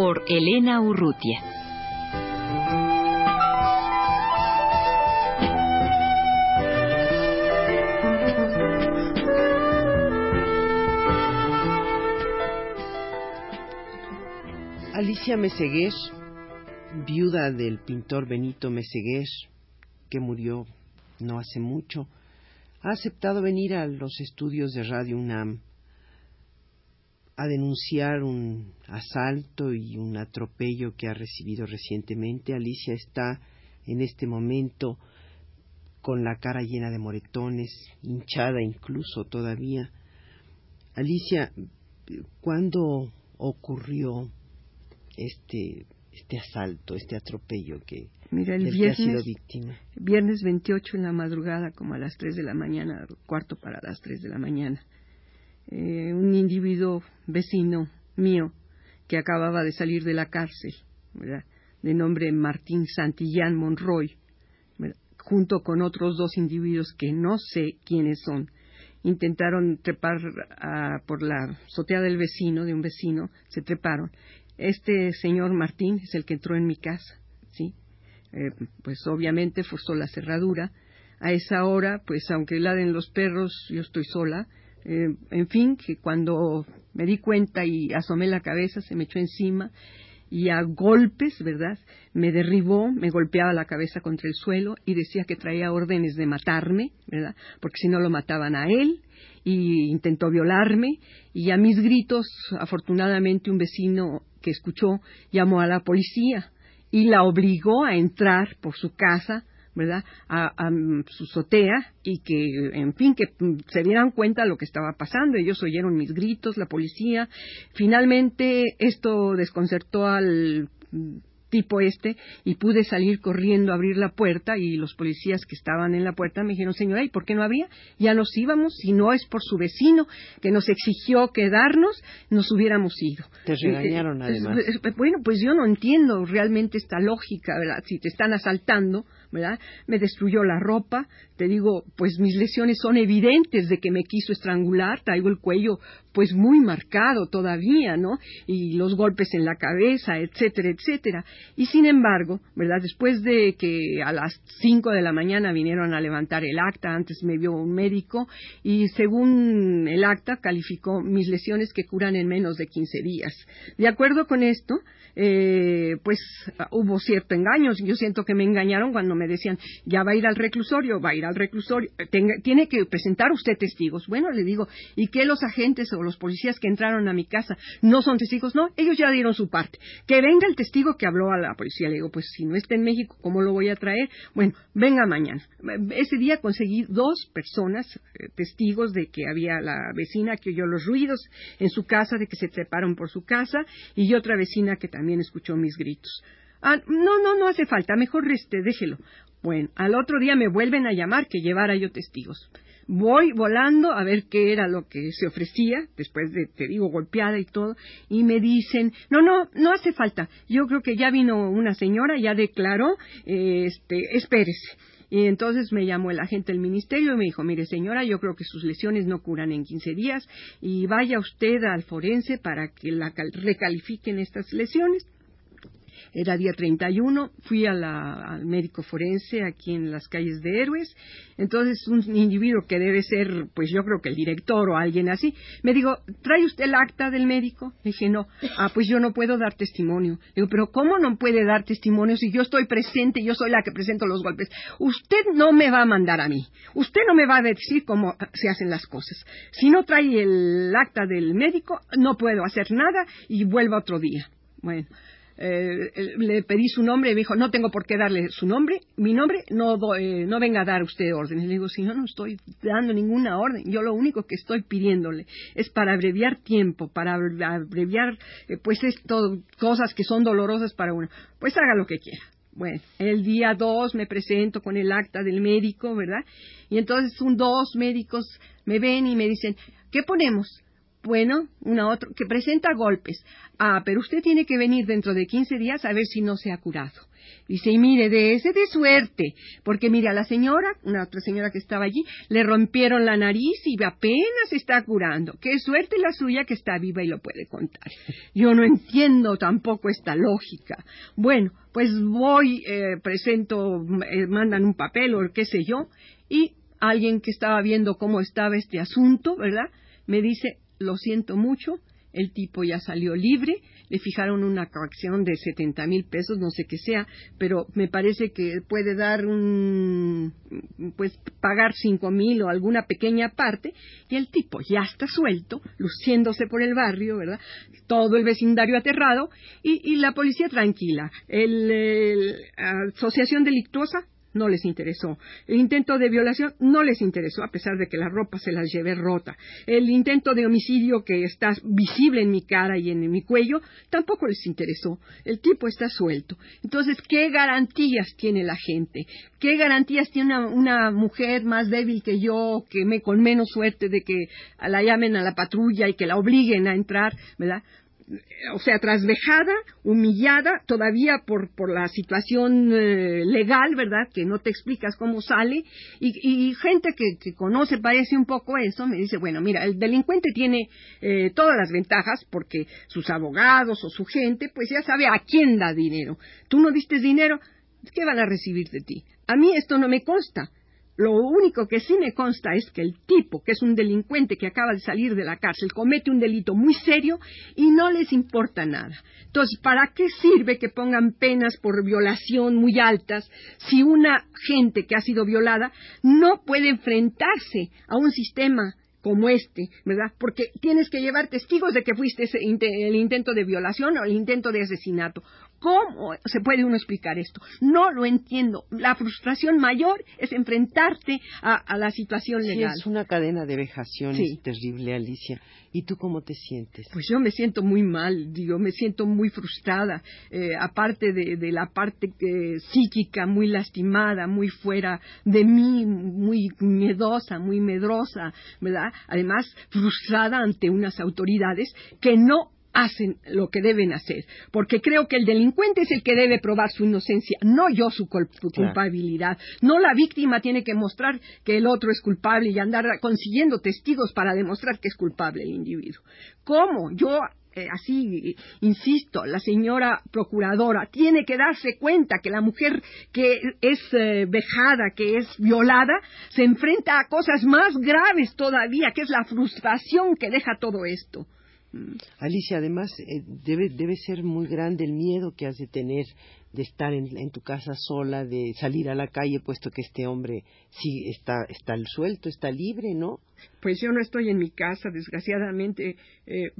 Por Elena Urrutia. Alicia Meseguer, viuda del pintor Benito Meseguer, que murió no hace mucho, ha aceptado venir a los estudios de Radio UNAM a denunciar un asalto y un atropello que ha recibido recientemente. Alicia está en este momento con la cara llena de moretones, hinchada incluso todavía. Alicia, ¿cuándo ocurrió este este asalto, este atropello que, Mira, el que ha sido víctima? viernes 28 en la madrugada, como a las 3 de la mañana, cuarto para las 3 de la mañana, eh, un individuo vecino mío que acababa de salir de la cárcel, de nombre Martín Santillán Monroy, junto con otros dos individuos que no sé quiénes son, intentaron trepar por la azotea del vecino, de un vecino, se treparon. Este señor Martín es el que entró en mi casa, ¿sí? Eh, pues obviamente forzó la cerradura. A esa hora, pues aunque laden los perros, yo estoy sola. Eh, en fin, que cuando me di cuenta y asomé la cabeza, se me echó encima y a golpes, ¿verdad? Me derribó, me golpeaba la cabeza contra el suelo y decía que traía órdenes de matarme, ¿verdad? Porque si no lo mataban a él y intentó violarme y a mis gritos, afortunadamente un vecino que escuchó llamó a la policía y la obligó a entrar por su casa, ¿verdad? A, a, mm, su azotea y que, en fin, que mm, se dieran cuenta de lo que estaba pasando. Ellos oyeron mis gritos, la policía. Finalmente, esto desconcertó al mm, tipo este y pude salir corriendo a abrir la puerta y los policías que estaban en la puerta me dijeron, señora, ¿y por qué no habría? Ya nos íbamos, si no es por su vecino que nos exigió quedarnos, nos hubiéramos ido. Te regañaron Eh, además. eh, eh, Bueno, pues yo no entiendo realmente esta lógica, ¿verdad? Si te están asaltando, ¿verdad? Me destruyó la ropa, te digo, pues mis lesiones son evidentes de que me quiso estrangular, traigo el cuello pues muy marcado todavía, ¿no? Y los golpes en la cabeza, etcétera, etcétera. Y sin embargo, ¿verdad? Después de que a las cinco de la mañana vinieron a levantar el acta, antes me vio un médico y según el acta calificó mis lesiones que curan en menos de 15 días. De acuerdo con esto, eh, pues hubo cierto engaño. Yo siento que me engañaron cuando me decían, ya va a ir al reclusorio, va a ir al reclusorio, tenga, tiene que presentar usted testigos. Bueno, le digo, ¿y qué los agentes o los policías que entraron a mi casa no son testigos? No, ellos ya dieron su parte. Que venga el testigo que habló a la policía. Le digo, pues si no está en México, ¿cómo lo voy a traer? Bueno, venga mañana. Ese día conseguí dos personas, eh, testigos de que había la vecina que oyó los ruidos en su casa, de que se treparon por su casa, y otra vecina que también escuchó mis gritos. Ah, no, no, no hace falta, mejor este, déjelo. Bueno, al otro día me vuelven a llamar que llevara yo testigos. Voy volando a ver qué era lo que se ofrecía, después de, te digo, golpeada y todo, y me dicen, no, no, no hace falta. Yo creo que ya vino una señora, ya declaró, este, espérese. Y entonces me llamó el agente del ministerio y me dijo, mire señora, yo creo que sus lesiones no curan en 15 días y vaya usted al forense para que la recalifiquen estas lesiones. Era día 31, fui a la, al médico forense aquí en las calles de Héroes. Entonces, un individuo que debe ser, pues yo creo que el director o alguien así, me dijo, ¿trae usted el acta del médico? Le dije, no. Ah, pues yo no puedo dar testimonio. Le digo, pero ¿cómo no puede dar testimonio si yo estoy presente, yo soy la que presento los golpes? Usted no me va a mandar a mí. Usted no me va a decir cómo se hacen las cosas. Si no trae el acta del médico, no puedo hacer nada y vuelvo otro día. Bueno, eh, le pedí su nombre y me dijo, no tengo por qué darle su nombre, mi nombre, no, eh, no venga a dar usted órdenes. Le digo, si yo no estoy dando ninguna orden, yo lo único que estoy pidiéndole es para abreviar tiempo, para abreviar, eh, pues esto, cosas que son dolorosas para uno. Pues haga lo que quiera. Bueno, el día dos me presento con el acta del médico, ¿verdad? Y entonces un dos médicos me ven y me dicen, ¿qué ponemos? Bueno, una otra, que presenta golpes. Ah, pero usted tiene que venir dentro de 15 días a ver si no se ha curado. Dice, y mire, de ese de suerte, porque mire, a la señora, una otra señora que estaba allí, le rompieron la nariz y apenas está curando. Qué suerte la suya que está viva y lo puede contar. Yo no entiendo tampoco esta lógica. Bueno, pues voy, eh, presento, eh, mandan un papel o qué sé yo, y alguien que estaba viendo cómo estaba este asunto, ¿verdad? Me dice, lo siento mucho, el tipo ya salió libre, le fijaron una coacción de 70 mil pesos, no sé qué sea, pero me parece que puede dar un, pues pagar cinco mil o alguna pequeña parte, y el tipo ya está suelto, luciéndose por el barrio, ¿verdad? Todo el vecindario aterrado, y, la policía tranquila. el asociación delictuosa no les interesó. El intento de violación no les interesó, a pesar de que la ropa se las llevé rota. El intento de homicidio que está visible en mi cara y en mi cuello tampoco les interesó. El tipo está suelto. Entonces, ¿qué garantías tiene la gente? ¿Qué garantías tiene una, mujer más débil que yo, que me con menos suerte de que la llamen a la patrulla y que la obliguen a entrar, ¿verdad? O sea, trasvejada, humillada todavía por, por la situación eh, legal, ¿verdad? Que no te explicas cómo sale. Y, gente que, conoce, parece un poco eso, me dice, bueno, mira, el delincuente tiene eh, todas las ventajas porque sus abogados o su gente, pues ya sabe a quién da dinero. Tú no diste dinero, ¿qué van a recibir de ti? A mí esto no me consta. Lo único que sí me consta es que el tipo, que es un delincuente que acaba de salir de la cárcel, comete un delito muy serio y no les importa nada. Entonces, ¿para qué sirve que pongan penas por violación muy altas si una gente que ha sido violada no puede enfrentarse a un sistema como este, ¿verdad? Porque tienes que llevar testigos de que fuiste el intento de violación o el intento de asesinato. ¿Cómo se puede uno explicar esto? No lo entiendo. La frustración mayor es enfrentarte a, la situación legal. Sí, es una cadena de vejaciones terrible, Alicia. ¿Y tú cómo te sientes? Pues yo me siento muy mal, digo, me siento muy frustrada, eh, aparte de, la parte eh, psíquica muy lastimada, muy fuera de mí, muy miedosa, muy medrosa, ¿verdad? Además, frustrada ante unas autoridades que no hacen lo que deben hacer, porque creo que el delincuente es el que debe probar su inocencia, no yo su culpabilidad. No la víctima tiene que mostrar que el otro es culpable y andar consiguiendo testigos para demostrar que es culpable el individuo. ¿Cómo? Yo eh, así, insisto, la señora procuradora tiene que darse cuenta que la mujer que es eh, vejada, que es violada, se enfrenta a cosas más graves todavía, que es la frustración que deja todo esto. Alicia, además, eh, debe, debe ser muy grande el miedo que has de tener de estar en, tu casa sola, de salir a la calle, puesto que este hombre sí está, está suelto, está libre, ¿no? Pues yo no estoy en mi casa, desgraciadamente, eh,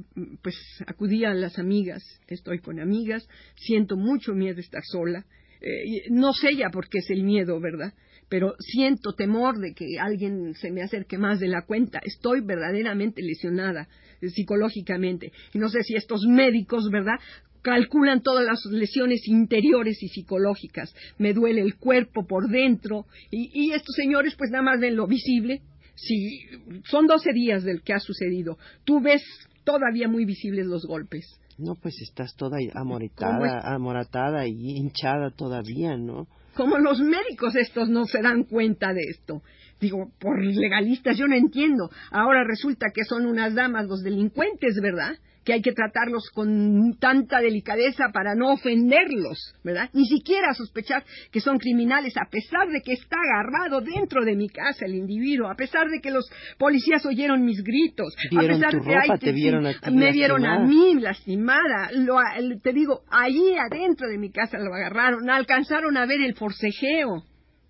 pues acudí a las amigas, estoy con amigas, siento mucho miedo de estar sola. Eh, no sé ya por qué es el miedo, ¿verdad? Pero siento temor de que alguien se me acerque más de la cuenta. Estoy verdaderamente lesionada eh, psicológicamente. Y no sé si estos médicos, ¿verdad? calculan todas las lesiones interiores y psicológicas. Me duele el cuerpo por dentro. Y, estos señores, pues nada más ven lo visible. Si son 12 días del que ha sucedido, tú ves todavía muy visibles los golpes. No, pues estás toda amoratada, amoratada y hinchada todavía, ¿no? ¿Cómo los médicos estos no se dan cuenta de esto? Digo, por legalistas yo no entiendo. Ahora resulta que son unas damas los delincuentes, ¿verdad? Que hay que tratarlos con tanta delicadeza para no ofenderlos, ¿verdad? Ni siquiera sospechar que son criminales, a pesar de que está agarrado dentro de mi casa el individuo, a pesar de que los policías oyeron mis gritos, a pesar de que me vieron a mí lastimada, te digo, ahí adentro de mi casa lo agarraron, alcanzaron a ver el forcejeo,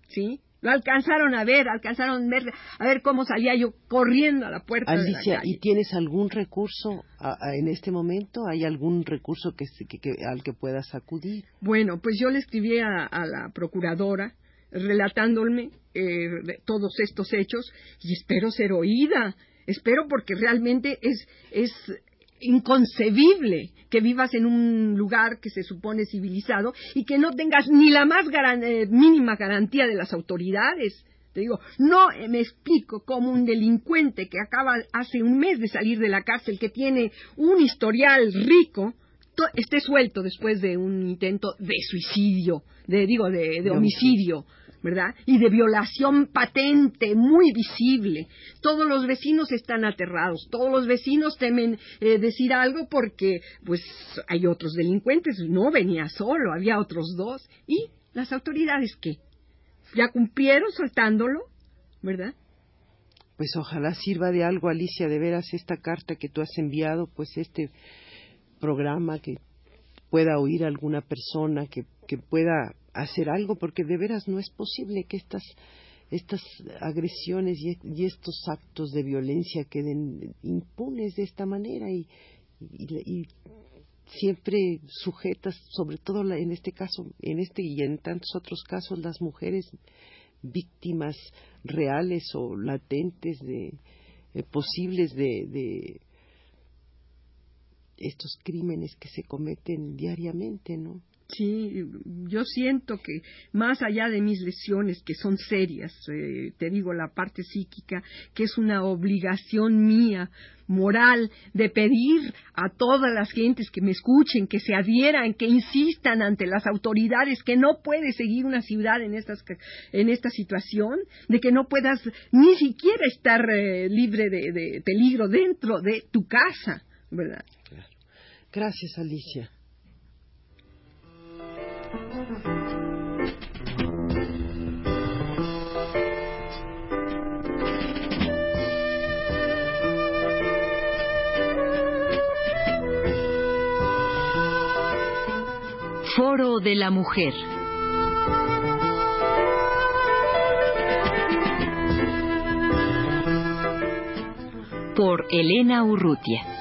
¿sí? Lo alcanzaron a ver, alcanzaron a ver, a ver cómo salía yo corriendo a la puerta Alicia, de la calle. ¿y tienes algún recurso a- a- en este momento? ¿Hay algún recurso que, que- que- al que puedas acudir? Bueno, pues yo le escribí a, a la procuradora relatándome eh, todos estos hechos y espero ser oída. Espero porque realmente es, es inconcebible que vivas en un lugar que se supone civilizado y que no tengas ni la más eh, mínima garantía de las autoridades. Te digo, no eh, me explico cómo un delincuente que acaba hace un mes de salir de la cárcel, que tiene un historial rico, esté suelto después de un intento de suicidio, de digo, de, homicidio, ¿verdad? Y de violación patente, muy visible. Todos los vecinos están aterrados, todos los vecinos temen eh, decir algo porque, pues, hay otros delincuentes. No venía solo, había otros dos. ¿Y las autoridades qué? ¿Ya cumplieron soltándolo? ¿Verdad? Pues ojalá sirva de algo, Alicia, de veras esta carta que tú has enviado, pues este programa que pueda oír alguna persona, que, que pueda hacer algo, porque de veras no es posible que estas estas agresiones y, estos actos de violencia queden impunes de esta manera y, y- siempre sujetas, sobre todo en este caso, en este y en tantos otros casos, las mujeres víctimas reales o latentes de eh, posibles de, de estos crímenes que se cometen diariamente, ¿no? Sí, yo siento que más allá de mis lesiones, que son serias, eh, te digo la parte psíquica, que es una obligación mía, moral, de pedir a todas las gentes que me escuchen, que se adhieran, que insistan ante las autoridades, que no puede seguir una ciudad en, estas, en esta situación, de que no puedas ni siquiera estar eh, libre de, de peligro dentro de tu casa, ¿verdad? Gracias, Alicia. Foro de la Mujer. Por Elena Urrutia.